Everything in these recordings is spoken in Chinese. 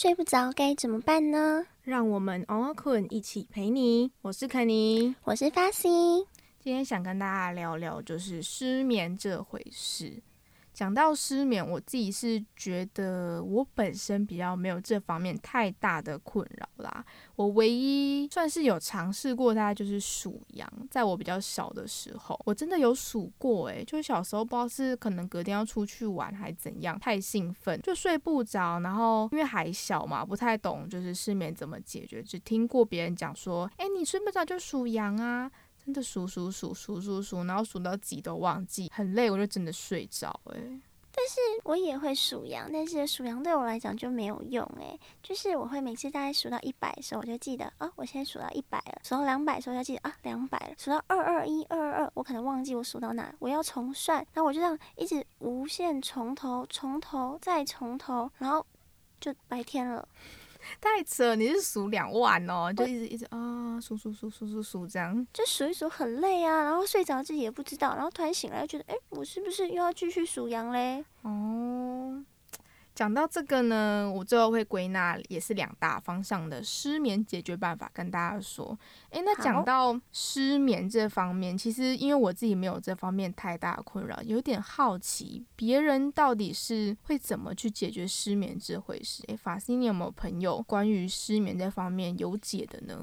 睡不着该怎么办呢？让我们 o 困一起陪你。我是肯尼，我是发 C。今天想跟大家聊聊，就是失眠这回事。讲到失眠，我自己是觉得我本身比较没有这方面太大的困扰啦。我唯一算是有尝试过，大概就是数羊。在我比较小的时候，我真的有数过，诶，就小时候不知道是可能隔天要出去玩还怎样，太兴奋就睡不着。然后因为还小嘛，不太懂就是失眠怎么解决，只听过别人讲说，诶，你睡不着就数羊啊。真的数数数数数数，然后数到几都忘记，很累，我就真的睡着哎。但是我也会数羊，但是数羊对我来讲就没有用哎。就是我会每次大概数到一百的时候，我就记得啊，我现在数到一百了；数到两百的时候，要记得啊，两百了；数到二二一二二二，我可能忘记我数到哪，我要重算。然后我就这样一直无限从头，从头再从头，然后就白天了。太扯！你是数两万哦，就一直一直啊，数数数数数数这样，就数一数很累啊，然后睡着自己也不知道，然后突然醒来就觉得，哎，我是不是又要继续数羊嘞？哦。讲到这个呢，我最后会归纳也是两大方向的失眠解决办法跟大家说。诶，那讲到失眠这方面，其实因为我自己没有这方面太大的困扰，有点好奇别人到底是会怎么去解决失眠这回事。诶，法师，你有没有朋友关于失眠这方面有解的呢？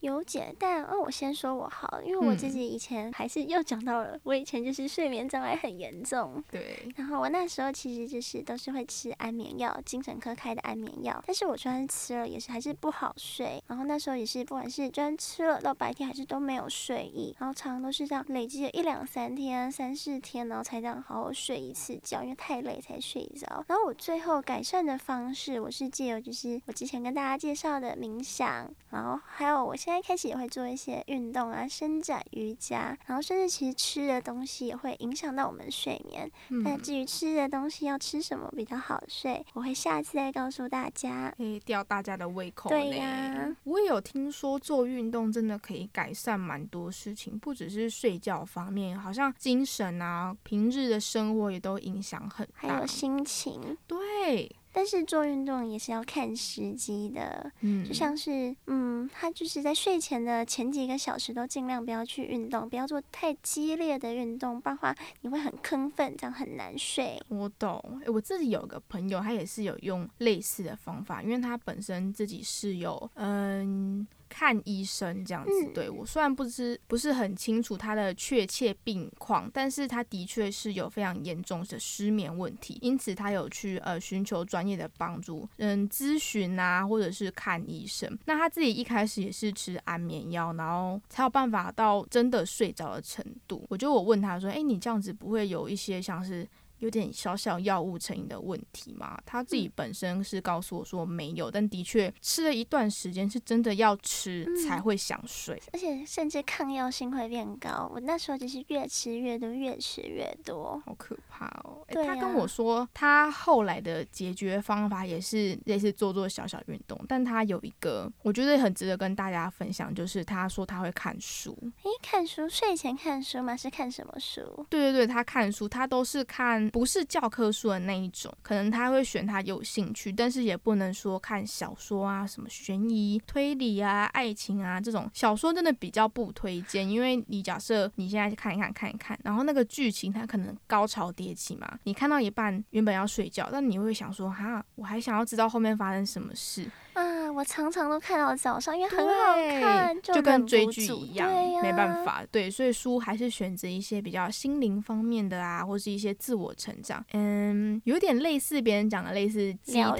有解，但哦，我先说我好，因为我自己以前还是又讲到了，我以前就是睡眠障碍很严重。对。然后我那时候其实就是都是会吃安眠药，精神科开的安眠药。但是我虽然吃了，也是还是不好睡。然后那时候也是，不管是虽然吃了到白天，还是都没有睡意。然后常常都是这样累积了一两三天、三四天，然后才这样好好睡一次觉，因为太累才睡着。然后我最后改善的方式，我是借由就是我之前跟大家介绍的冥想，然后还有我现现在开始也会做一些运动啊，伸展、瑜伽，然后甚至其实吃的东西也会影响到我们睡眠。但至于吃的东西要吃什么比较好睡，我会下次再告诉大家，可以吊大家的胃口。对呀，我也有听说做运动真的可以改善蛮多事情，不只是睡觉方面，好像精神啊、平日的生活也都影响很大，还有心情。对。但是做运动也是要看时机的，嗯，就像是，嗯，他就是在睡前的前几个小时都尽量不要去运动，不要做太激烈的运动，不然话你会很亢奋，这样很难睡。我懂，我自己有个朋友，他也是有用类似的方法，因为他本身自己是有，嗯。看医生这样子，对我虽然不知不是很清楚他的确切病况，但是他的确是有非常严重的失眠问题，因此他有去呃寻求专业的帮助，嗯，咨询啊，或者是看医生。那他自己一开始也是吃安眠药，然后才有办法到真的睡着的程度。我就我问他说，哎，你这样子不会有一些像是？有点小小药物成瘾的问题嘛？他自己本身是告诉我说没有，但的确吃了一段时间，是真的要吃才会想睡，而且甚至抗药性会变高。我那时候就是越吃越多，越吃越多，好可怕哦！他跟我说，他后来的解决方法也是类似做做小小运动，但他有一个我觉得很值得跟大家分享，就是他说他会看书。诶，看书？睡前看书吗？是看什么书？对对对，他看书，他都是看。不是教科书的那一种，可能他会选他有兴趣，但是也不能说看小说啊，什么悬疑、推理啊、爱情啊这种小说，真的比较不推荐，因为你假设你现在看一看看一看，然后那个剧情它可能高潮迭起嘛，你看到一半原本要睡觉，但你会想说哈，我还想要知道后面发生什么事。啊，我常常都看到早上，因为很好看，就跟追剧一样，没办法，对，所以书还是选择一些比较心灵方面的啊，或是一些自我成长，嗯，有点类似别人讲的类似鸡汤，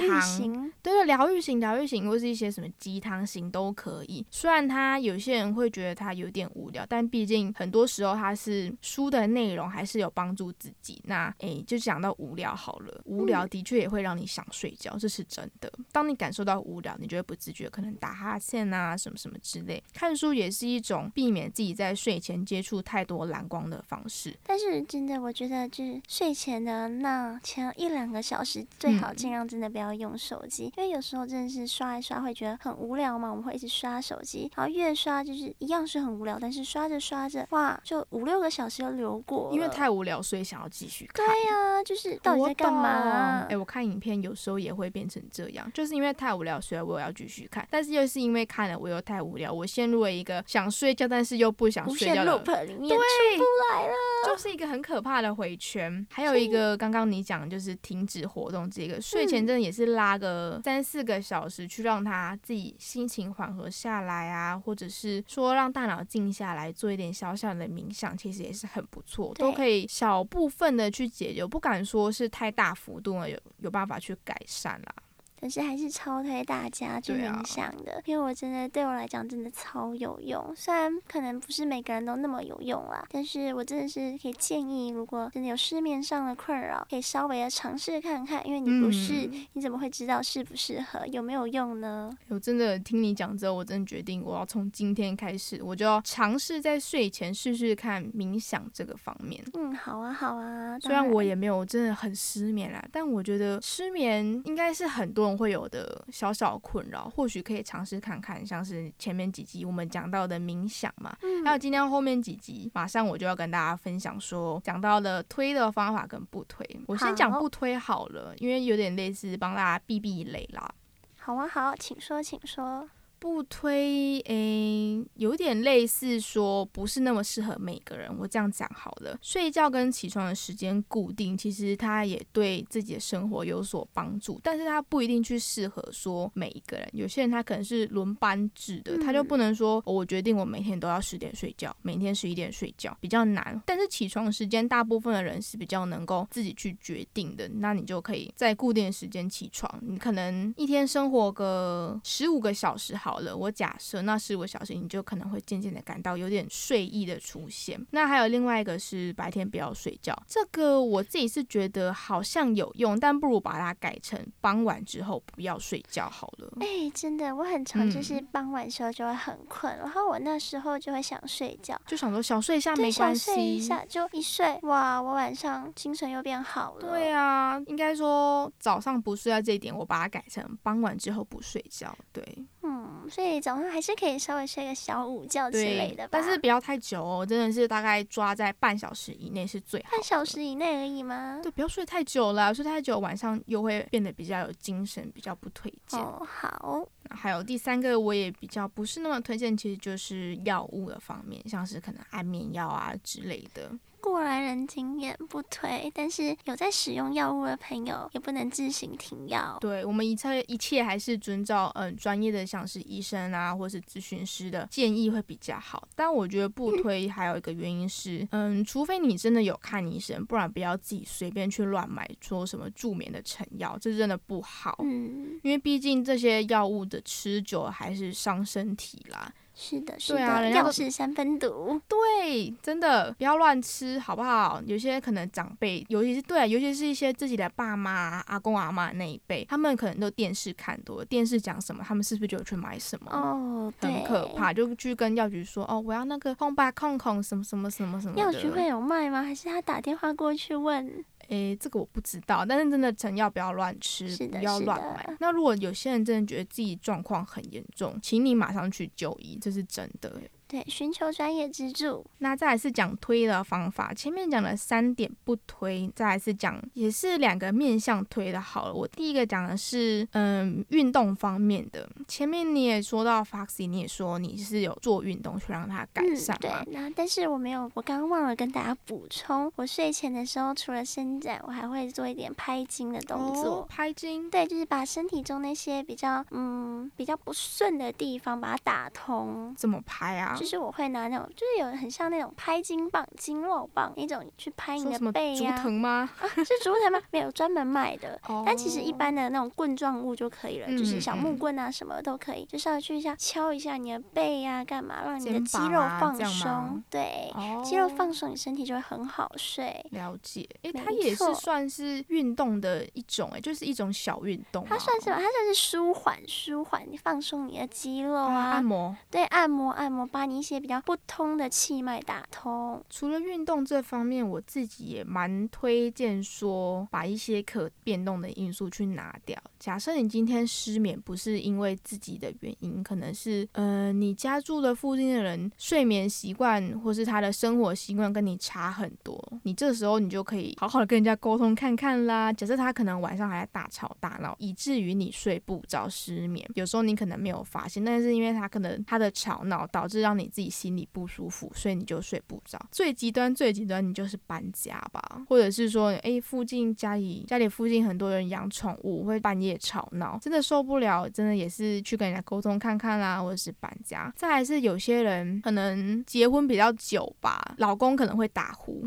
对对，疗愈型、疗愈型，或是一些什么鸡汤型都可以。虽然他有些人会觉得他有点无聊，但毕竟很多时候他是书的内容还是有帮助自己。那诶，就讲到无聊好了，无聊的确也会让你想睡觉，这是真的。当你感受到无聊，你就会不自觉可能打哈欠啊什么什么之类。看书也是一种避免自己在睡前接触太多蓝光的方式。但是真的，我觉得就是睡前的那前一两个小时，最好尽量真的不要用手机，因为有时候真的是刷一刷会觉得很无聊嘛，我们会一直刷手机，然后越刷就是一样是很无聊，但是刷着刷着，哇，就五六个小时就流过，因为太无聊，所以想要继续看。对呀，就是到底在干嘛？哎，我看影片有时候也会变成这样，就是因为太无聊，所以我要继续看，但是又是因为看了我又太无聊，我陷入了一个想睡觉，但是又不想睡觉的里面，对，出不来了，就是一个很可怕的回圈。还有一个刚刚你讲就是停止活动，这个睡前真的也是拉个三四个小时，去让他自己心情缓和下来啊，或者是说让大脑静下来，做一点小小的冥想，其实也是很不错，都可以小部分的去解决，不敢说是太大幅度了，有有办法去改善啦。但是还是超推大家去冥想的，因为我真的对我来讲真的超有用。虽然可能不是每个人都那么有用啦，但是我真的是可以建议，如果真的有失眠上的困扰，可以稍微的尝试看看。因为你不试，你怎么会知道适不适合，有没有用呢？我真的听你讲之后，我真的决定我要从今天开始，我就要尝试在睡前试试看冥想这个方面。嗯，好啊，好啊。虽然我也没有真的很失眠啦，但我觉得失眠应该是很多。会有的小小困扰，或许可以尝试看看，像是前面几集我们讲到的冥想嘛，还有今天后面几集，马上我就要跟大家分享说，讲到了推的方法跟不推。我先讲不推好了，因为有点类似帮大家避避雷啦。好啊，好，请说，请说。不推，诶，有点类似说不是那么适合每个人。我这样讲好了，睡觉跟起床的时间固定，其实它也对自己的生活有所帮助，但是它不一定去适合说每一个人。有些人他可能是轮班制的，他就不能说我决定我每天都要十点睡觉，每天十一点睡觉，比较难。但是起床时间，大部分的人是比较能够自己去决定的，那你就可以在固定时间起床。你可能一天生活个十五个小时好。好了，我假设那十五小时，你就可能会渐渐的感到有点睡意的出现。那还有另外一个是白天不要睡觉，这个我自己是觉得好像有用，但不如把它改成傍晚之后不要睡觉好了。哎，真的，我很常就是傍晚时候就会很困，然后我那时候就会想睡觉，就想说小睡一下没关系，睡一下就一睡，哇，我晚上精神又变好了。对啊，应该说早上不睡觉这一点，我把它改成傍晚之后不睡觉。对，嗯。所以早上还是可以稍微睡个小午觉之类的吧，但是不要太久哦，真的是大概抓在半小时以内是最好。半小时以内而已吗？对，不要睡太久了，睡太久晚上又会变得比较有精神，比较不推荐。哦，好。还有第三个我也比较不是那么推荐，其实就是药物的方面，像是可能安眠药啊之类的。过来人经验不推，但是有在使用药物的朋友也不能自行停药。对我们一切一切还是遵照嗯专业的，像是医生啊或是咨询师的建议会比较好。但我觉得不推还有一个原因是，嗯，除非你真的有看医生，不然不要自己随便去乱买说什么助眠的成药，这真的不好。嗯，因为毕竟这些药物的吃久还是伤身体啦。是的，是的，药是三分毒。对，真的不要乱吃，好不好？有些可能长辈，尤其是对，尤其是一些自己的爸妈、阿公阿妈那一辈，他们可能都电视看多了，电视讲什么，他们是不是就去买什么？哦，很可怕，就去跟药局说，哦，我要那个空白空空什么什么什么什么。药局会有卖吗？还是他打电话过去问？诶，这个我不知道，但是真的成药不要乱吃，不要乱买。那如果有些人真的觉得自己状况很严重，请你马上去就医，这是真的。对，寻求专业资助。那再来是讲推的方法，前面讲了三点不推，再来是讲也是两个面向推的。好了，我第一个讲的是嗯运动方面的。前面你也说到 Foxy，你也说你是有做运动去让它改善嘛？对。那但是我没有，我刚刚忘了跟大家补充，我睡前的时候除了伸展，我还会做一点拍筋的动作。拍筋？对，就是把身体中那些比较嗯比较不顺的地方把它打通。怎么拍啊？就是我会拿那种，就是有很像那种拍筋棒、筋肉棒那种去拍你的背呀。竹藤吗？啊，是竹藤吗？没有专门卖的。但其实一般的那种棍状物就可以了，就是小木棍啊什么都可以，就是要去一下敲一下你的背呀，干嘛让你的肌肉放松？对，肌肉放松，你身体就会很好睡。了解，哎，它也是算是运动的一种，哎，就是一种小运动。它算是吧，它算是舒缓舒缓，放松你的肌肉啊，按摩，对，按摩按摩，把你一些比较不通的气脉打通。除了运动这方面，我自己也蛮推荐说，把一些可变动的因素去拿掉。假设你今天失眠不是因为自己的原因，可能是呃你家住的附近的人睡眠习惯或是他的生活习惯跟你差很多，你这时候你就可以好好的跟人家沟通看看啦。假设他可能晚上还在大吵大闹，以至于你睡不着失眠，有时候你可能没有发现，但是因为他可能他的吵闹导致让你自己心里不舒服，所以你就睡不着。最极端最极端，你就是搬家吧，或者是说，哎，附近家里家里附近很多人养宠物，会半夜。吵闹真的受不了，真的也是去跟人家沟通看看啦，或者是搬家。再还是有些人可能结婚比较久吧，老公可能会打呼，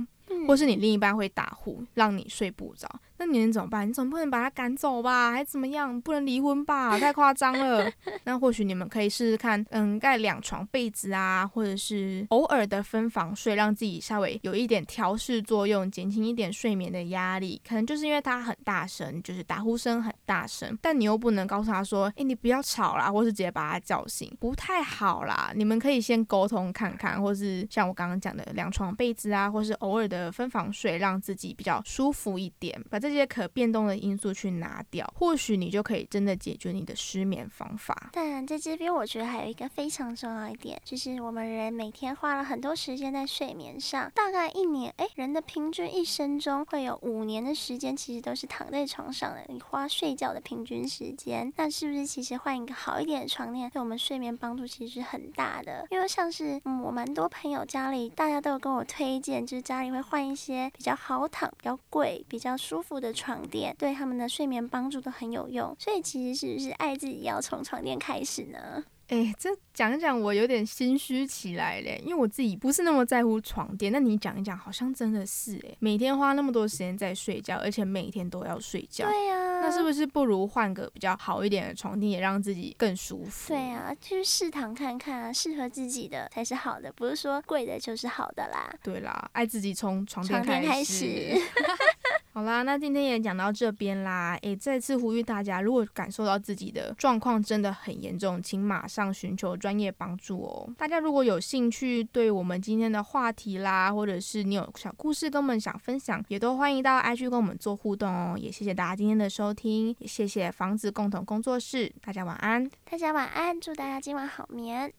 或是你另一半会打呼，让你睡不着。那你能怎么办？你总不能把他赶走吧？还怎么样？不能离婚吧？太夸张了。那或许你们可以试试看，嗯，盖两床被子啊，或者是偶尔的分房睡，让自己稍微有一点调试作用，减轻一点睡眠的压力。可能就是因为他很大声，就是打呼声很大声，但你又不能告诉他说，哎，你不要吵啦，或是直接把他叫醒，不太好啦。你们可以先沟通看看，或是像我刚刚讲的两床被子啊，或是偶尔的分房睡，让自己比较舒服一点，把这这些可变动的因素去拿掉，或许你就可以真的解决你的失眠方法。当然在这边，我觉得还有一个非常重要一点，就是我们人每天花了很多时间在睡眠上，大概一年，哎，人的平均一生中会有五年的时间，其实都是躺在床上的。你花睡觉的平均时间，那是不是其实换一个好一点的床垫，对我们睡眠帮助其实是很大的？因为像是，我蛮多朋友家里，大家都有跟我推荐，就是家里会换一些比较好躺、比较贵、比较舒服的床。垫对他们的睡眠帮助都很有用，所以其实是不是爱自己要从床垫开始呢？哎，这讲一讲我有点心虚起来嘞，因为我自己不是那么在乎床垫。那你讲一讲，好像真的是哎，每天花那么多时间在睡觉，而且每天都要睡觉。对呀，那是不是不如换个比较好一点的床垫，也让自己更舒服？对啊，去试躺看看啊，适合自己的才是好的，不是说贵的就是好的啦。对啦，爱自己从床垫开始。好啦，那今天也讲到这边啦。诶，再次呼吁大家，如果感受到自己的状况真的很严重，请马上寻求专业帮助哦。大家如果有兴趣对我们今天的话题啦，或者是你有小故事跟我们想分享，也都欢迎到 IG 跟我们做互动哦。也谢谢大家今天的收听，也谢谢房子共同工作室。大家晚安，大家晚安，祝大家今晚好眠。